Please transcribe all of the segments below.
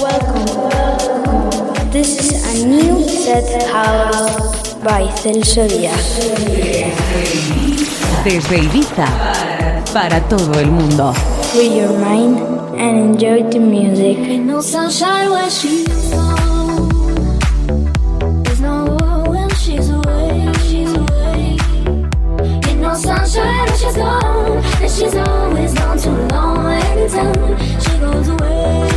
Welcome. This is a new set house by Celso Díaz. Desde Ibiza para todo el mundo. Free your mind and enjoy the music. Ain't no sunshine when she's gone. There's no war when she's away. She's away. Ain't no sunshine when she's gone. And she's always gone too long. Anytime she goes away.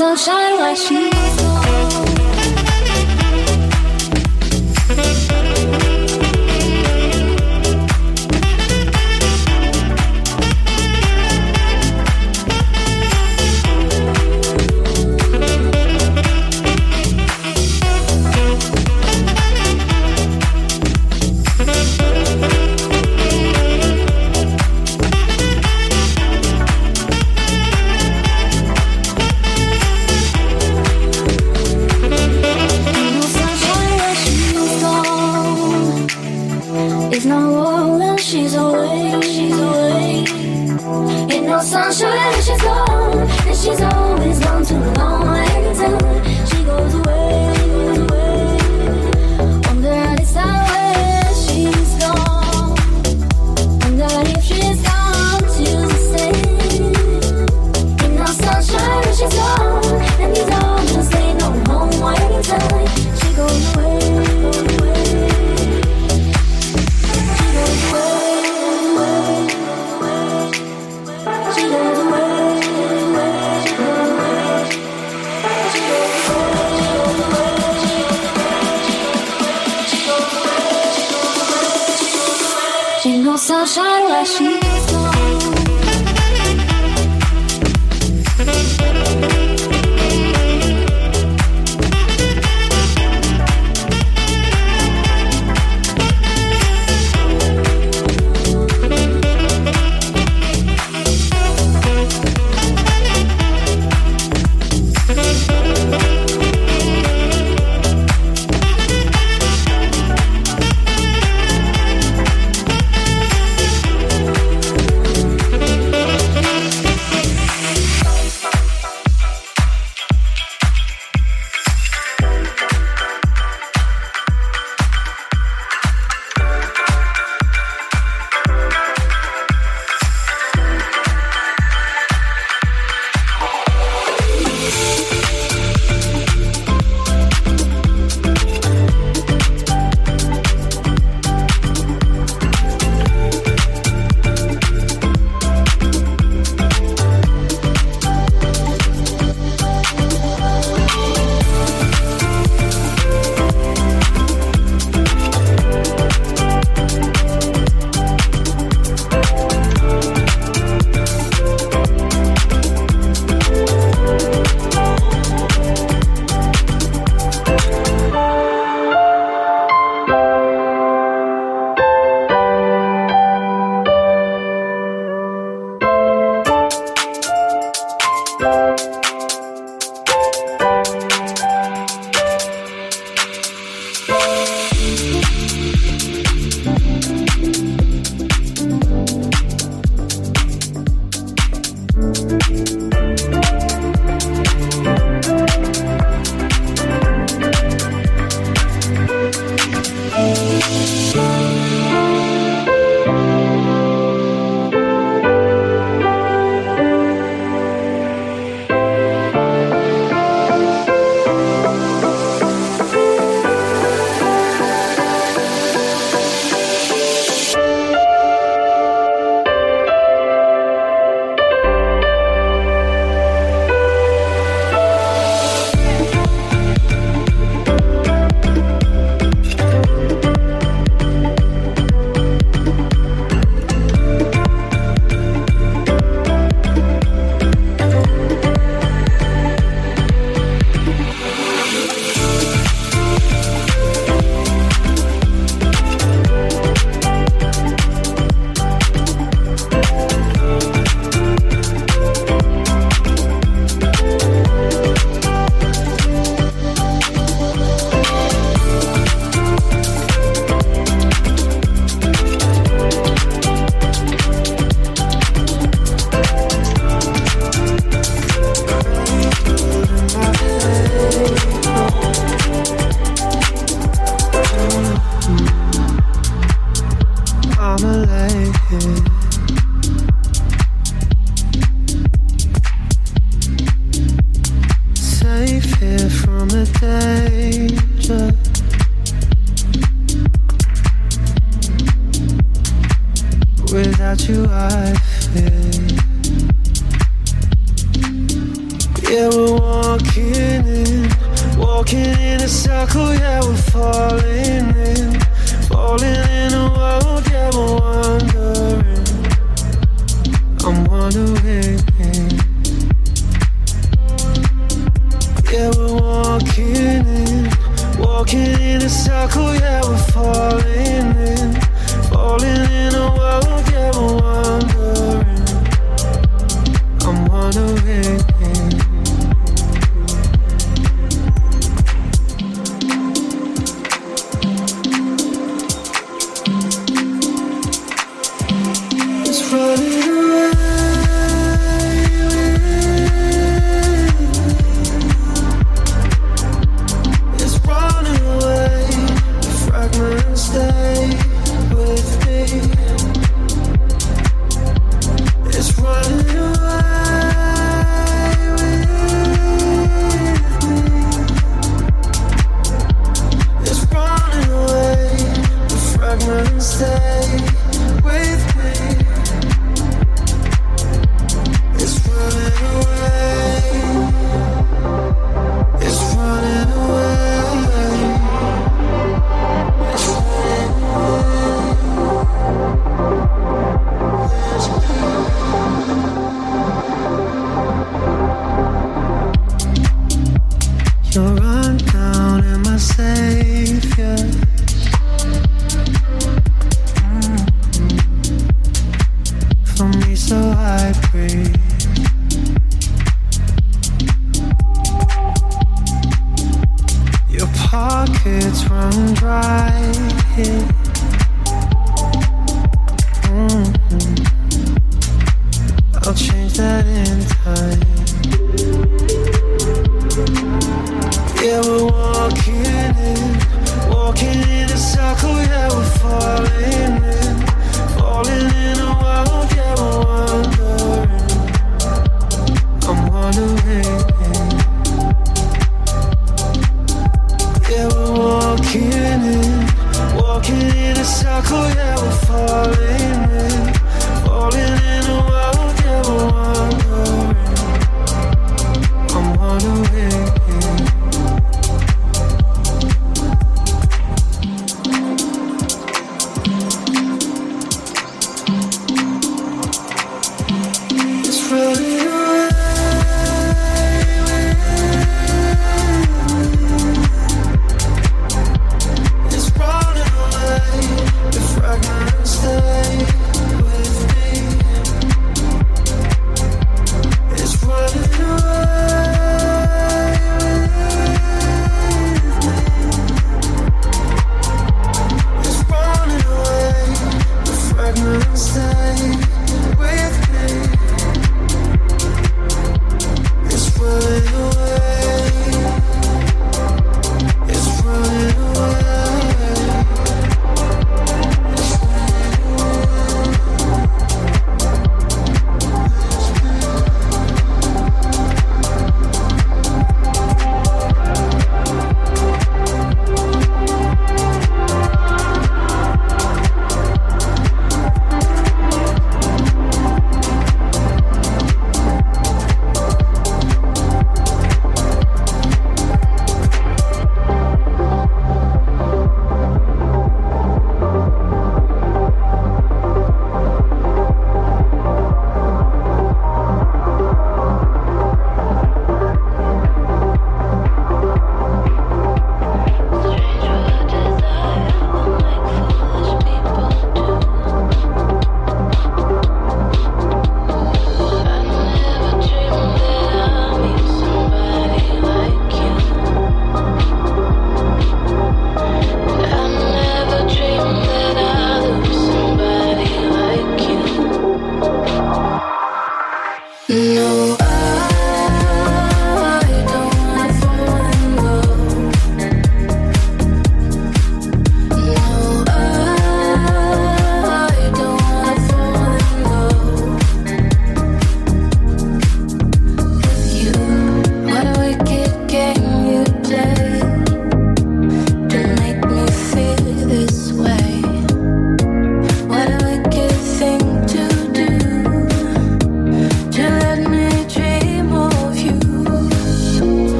Sunshine like she's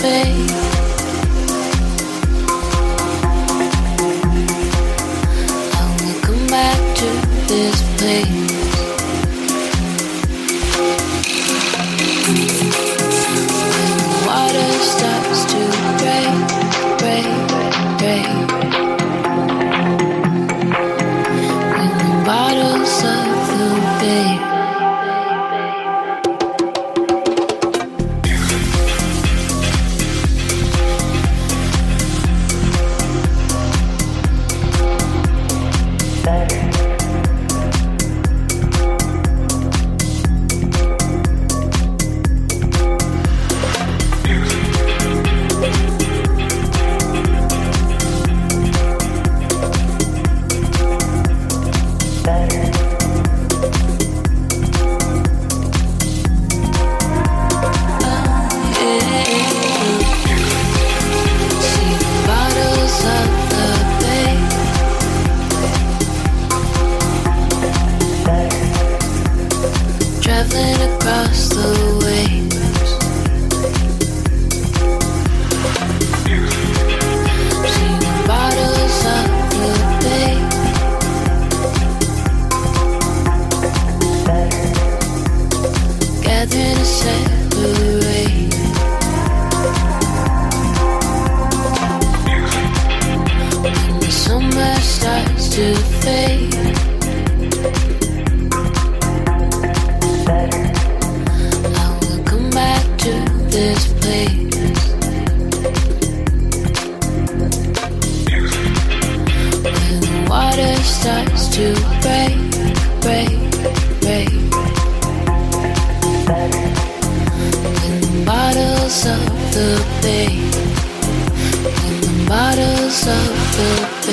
face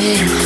Yeah.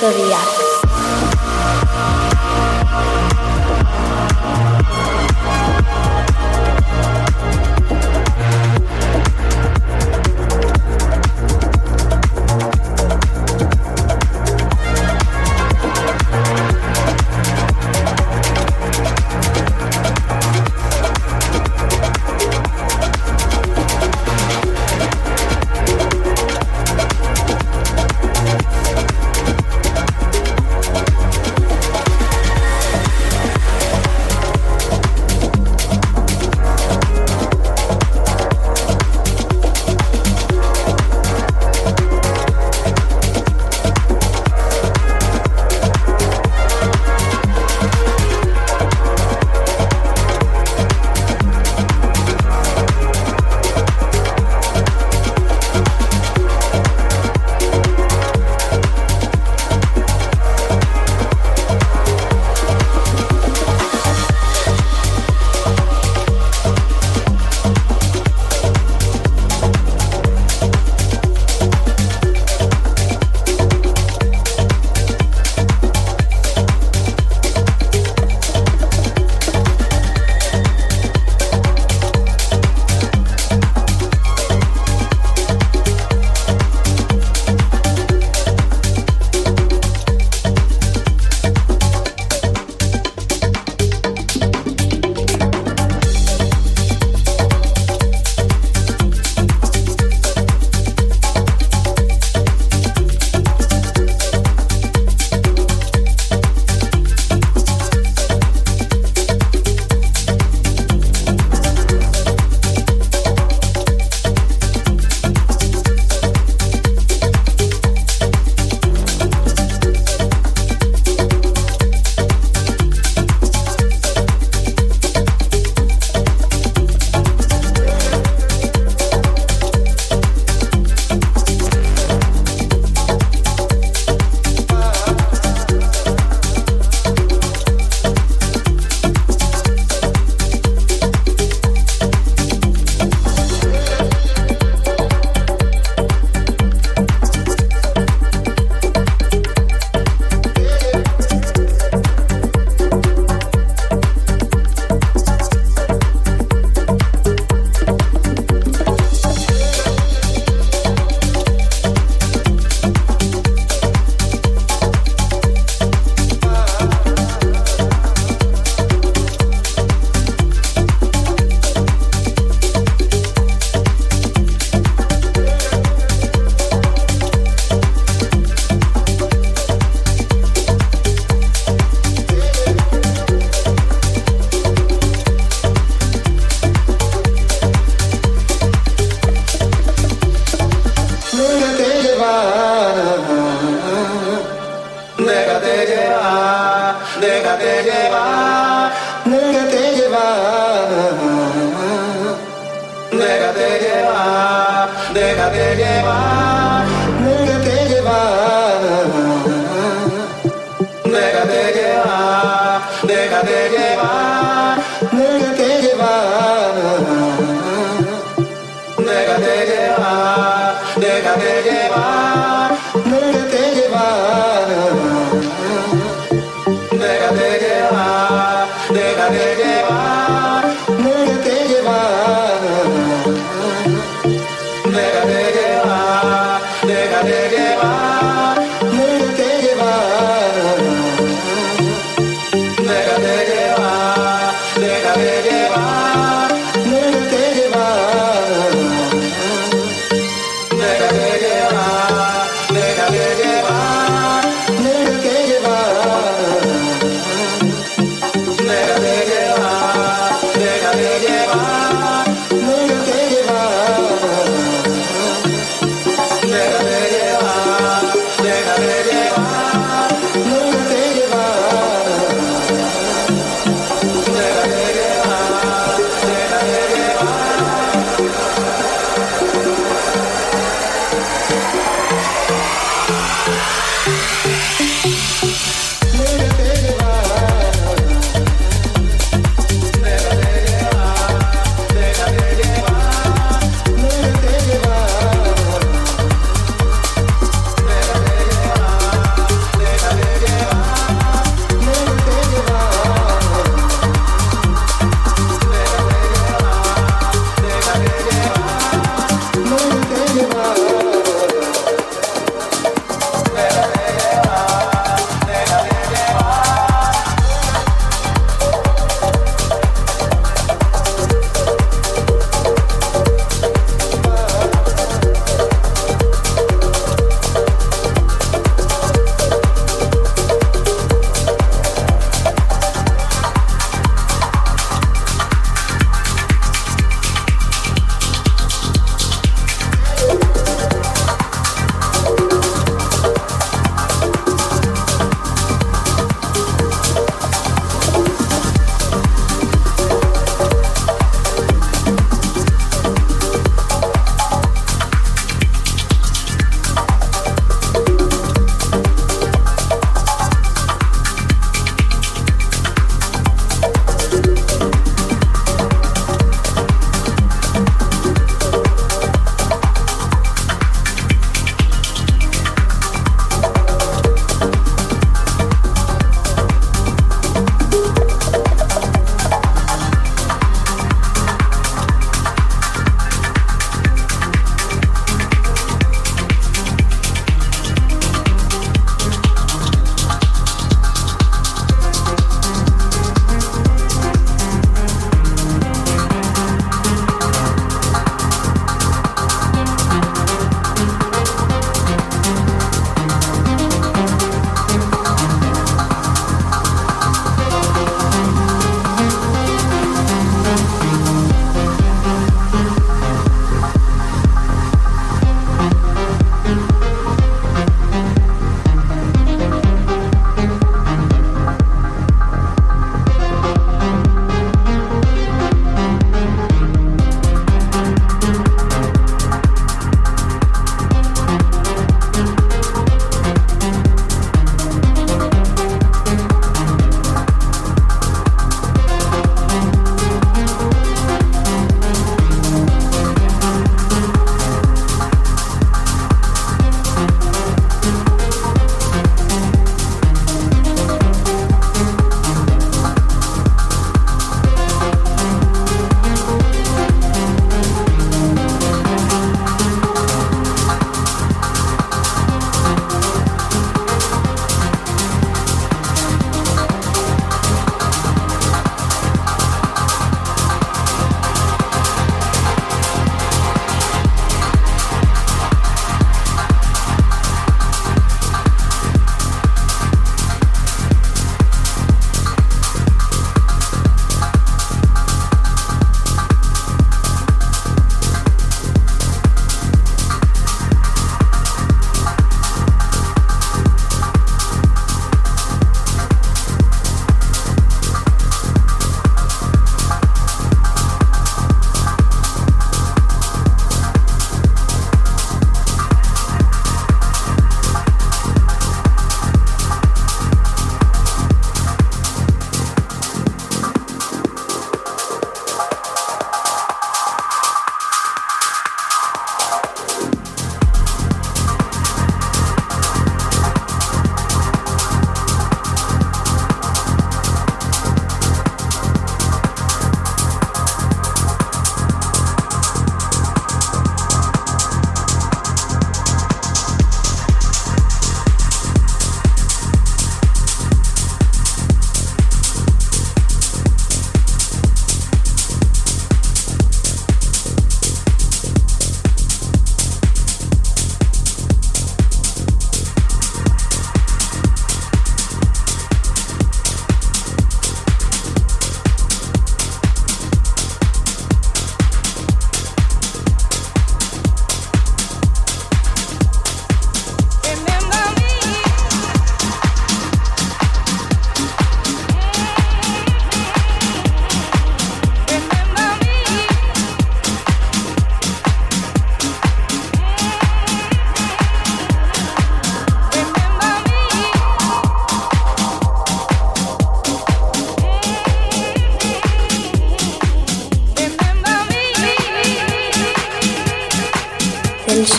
Celso llevar.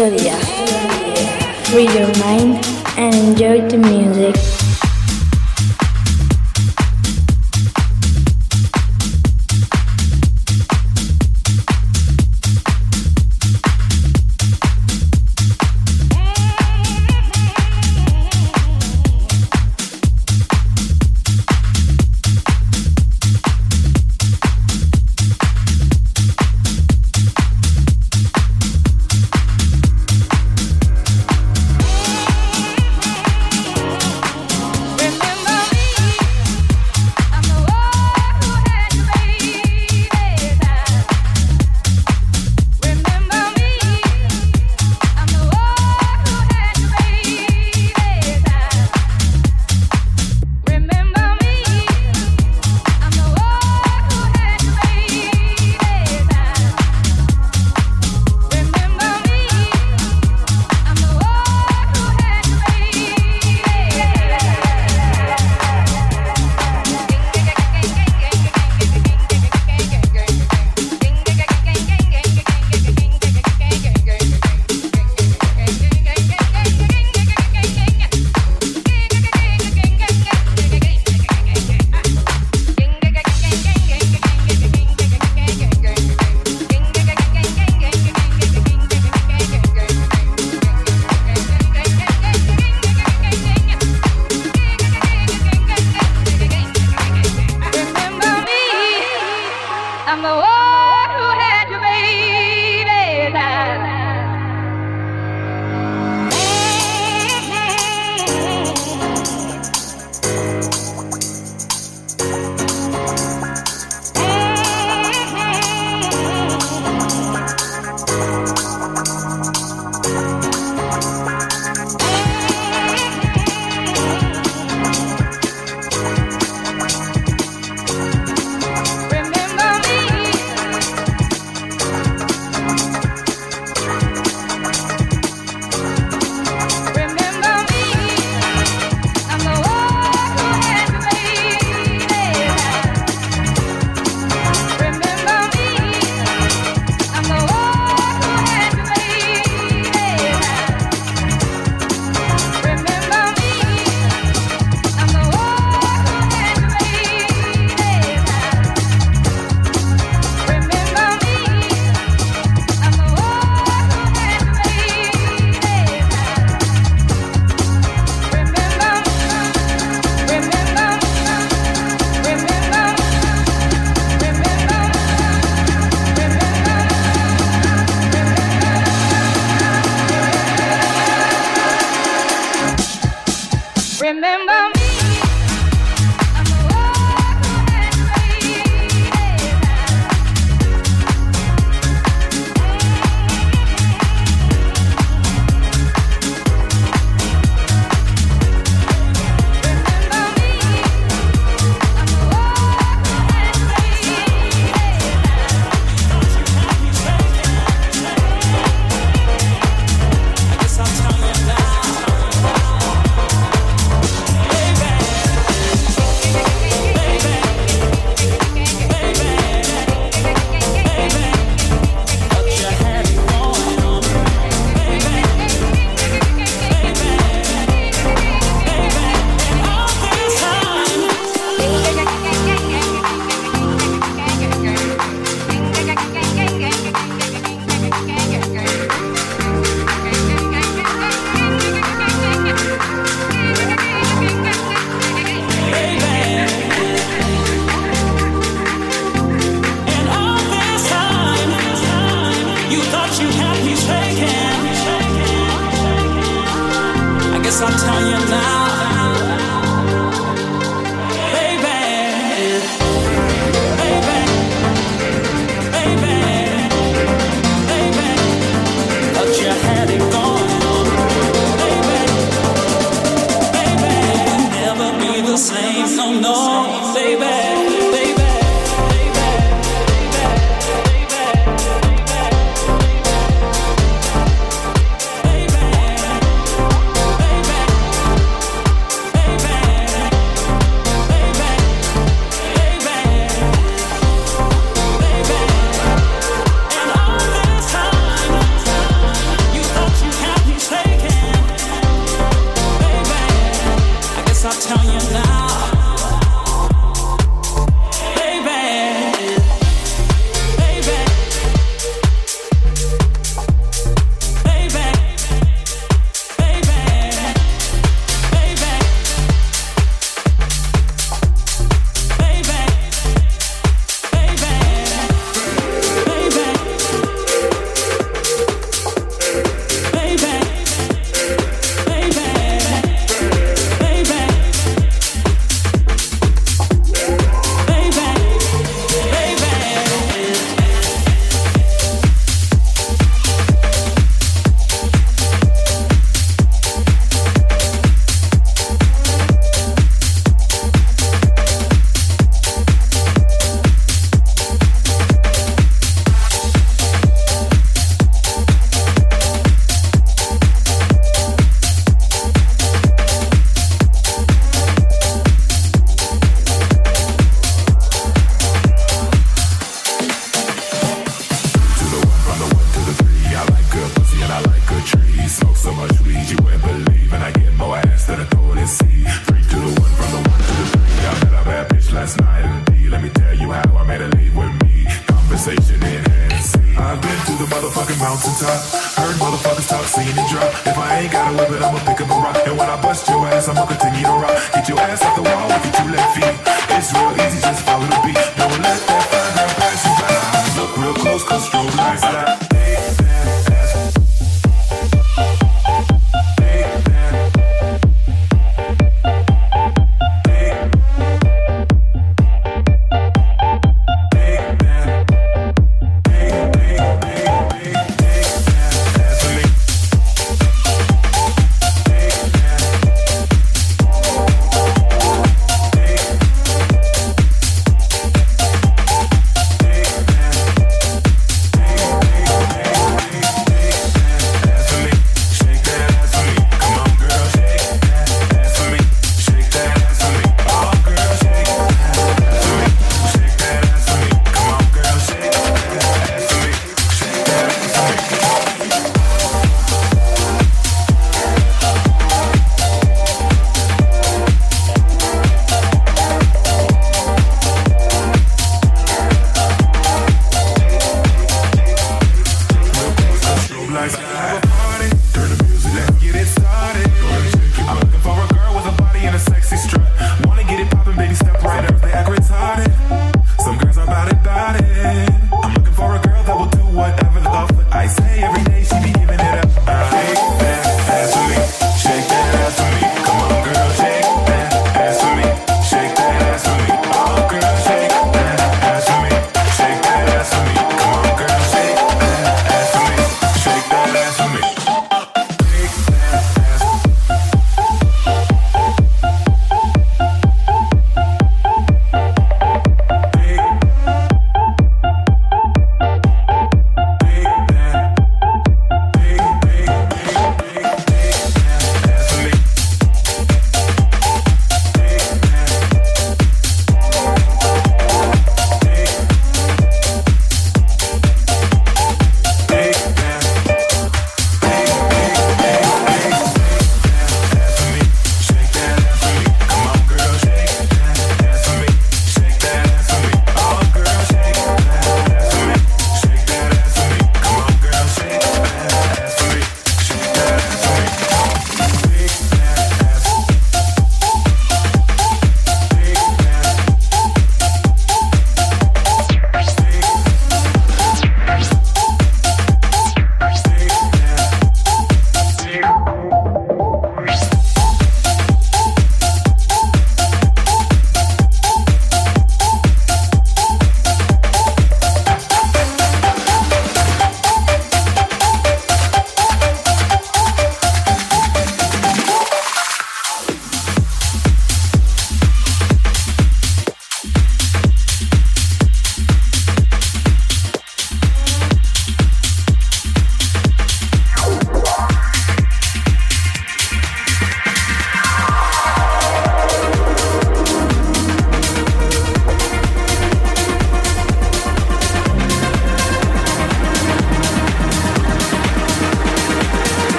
Celso Free your mind and enjoy the music.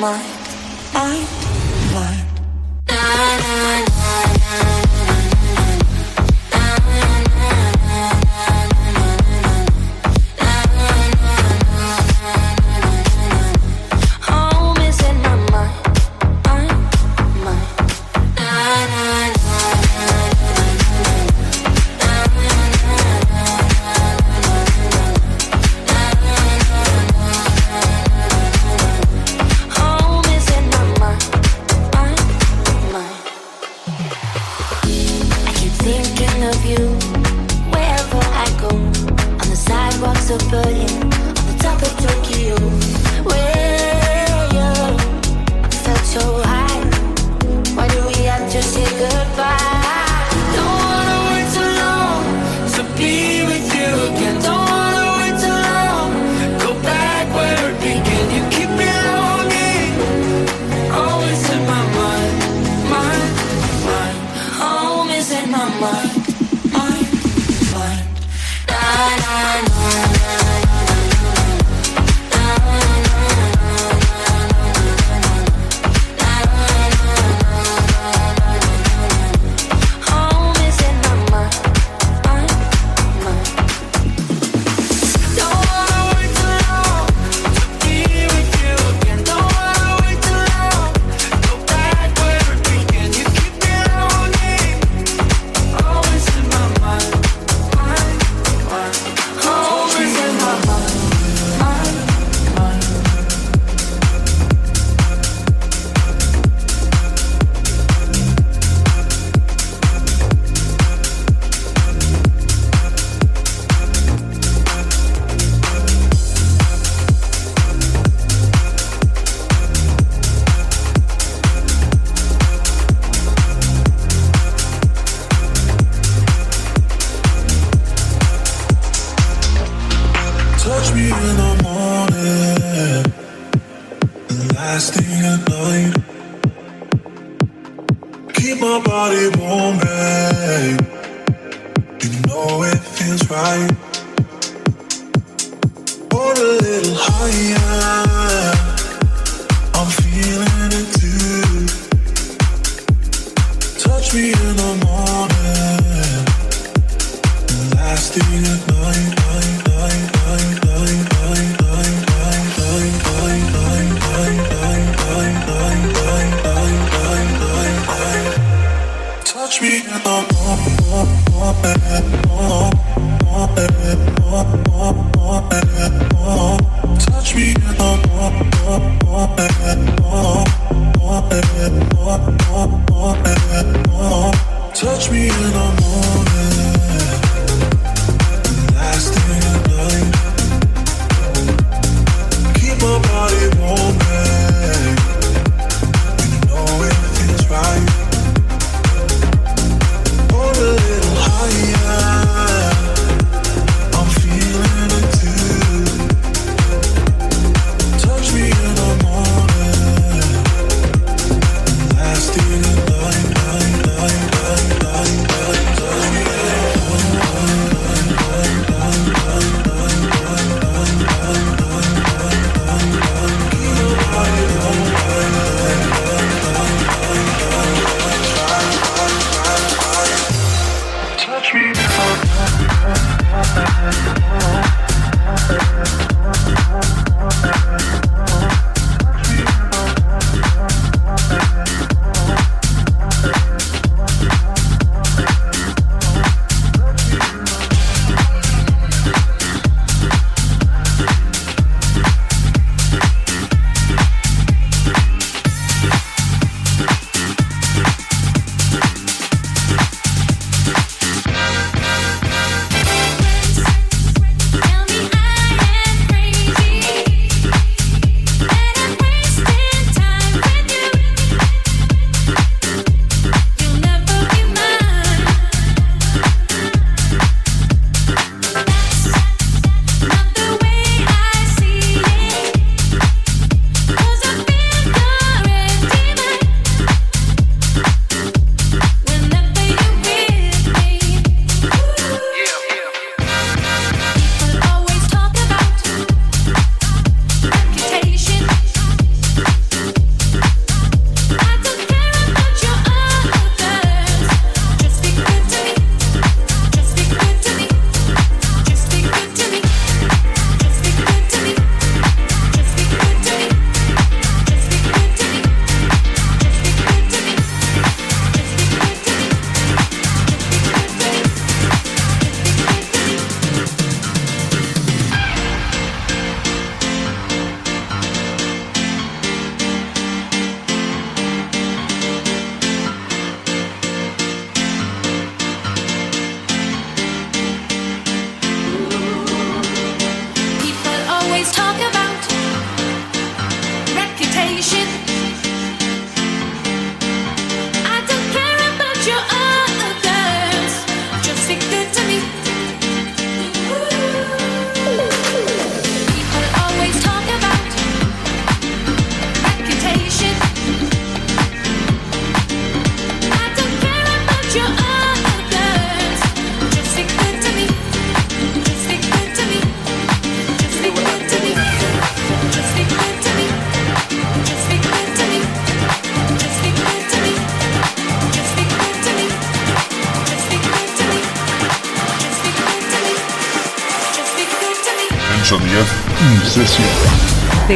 mind, mind, mind.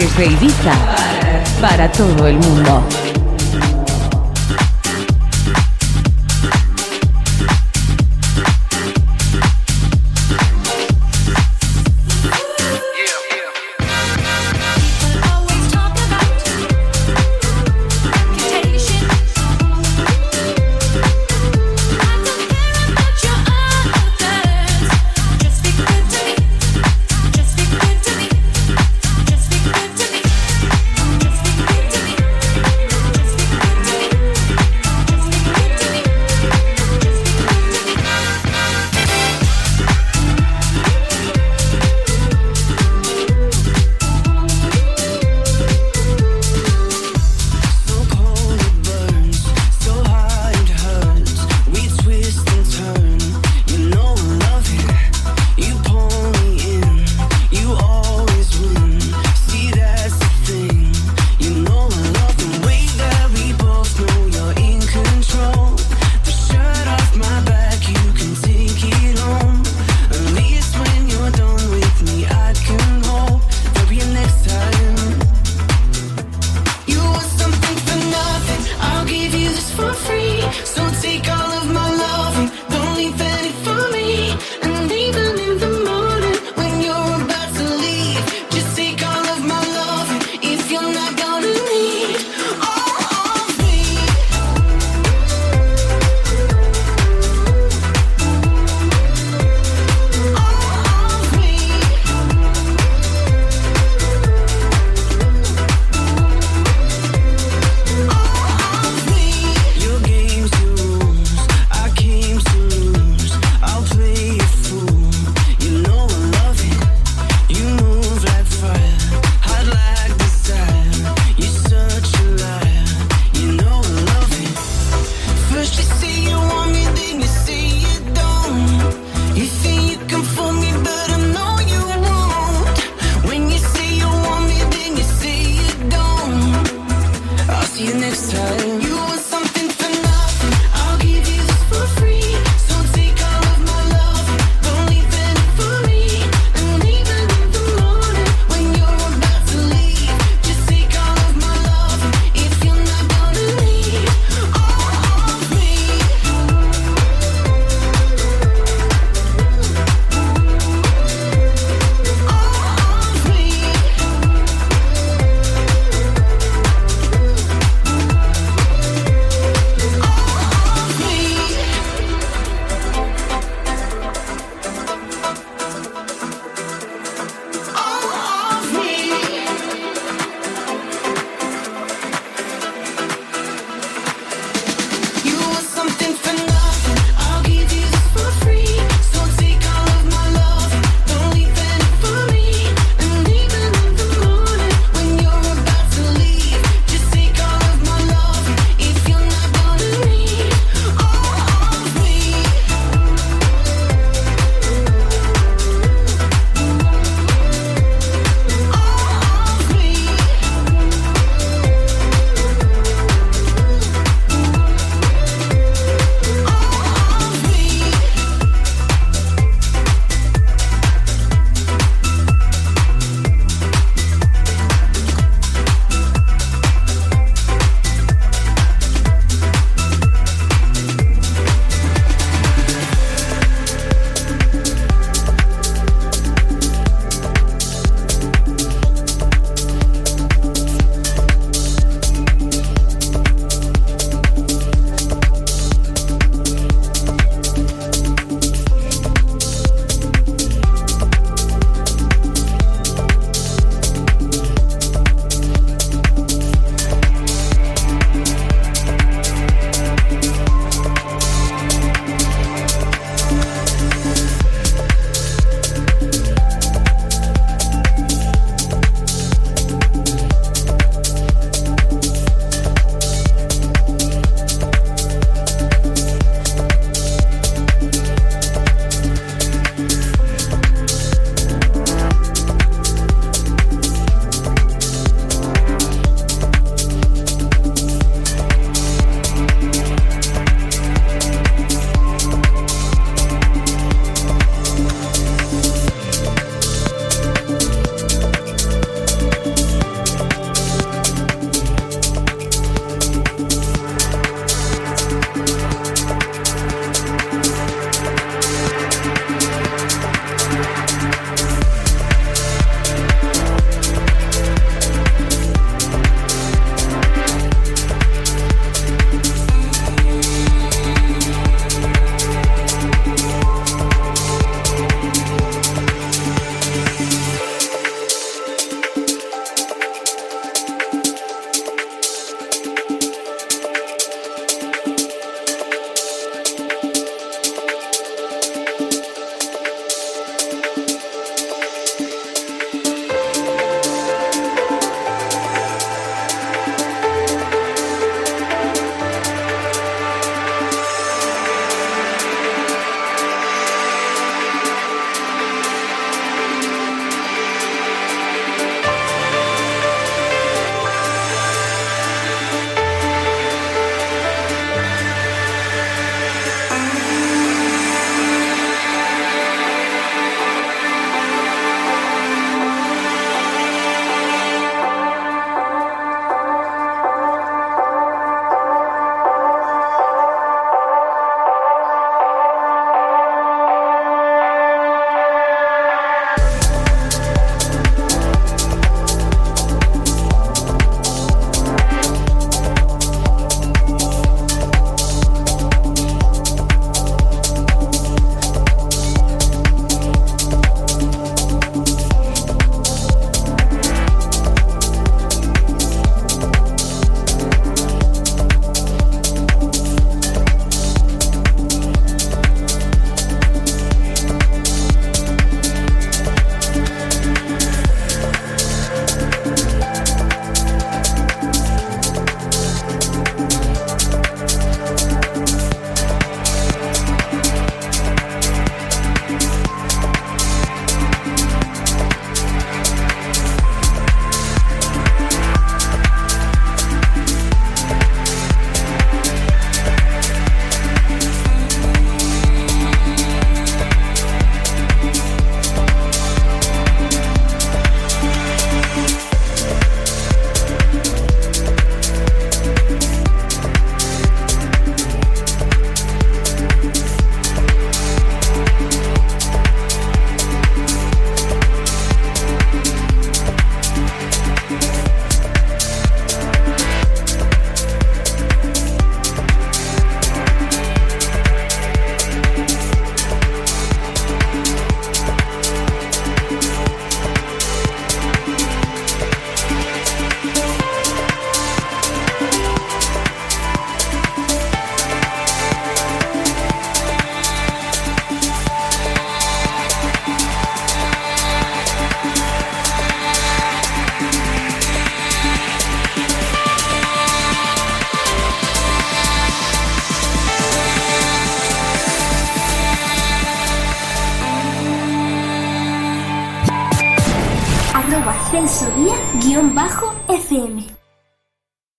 Desde Ibiza para todo el mundo.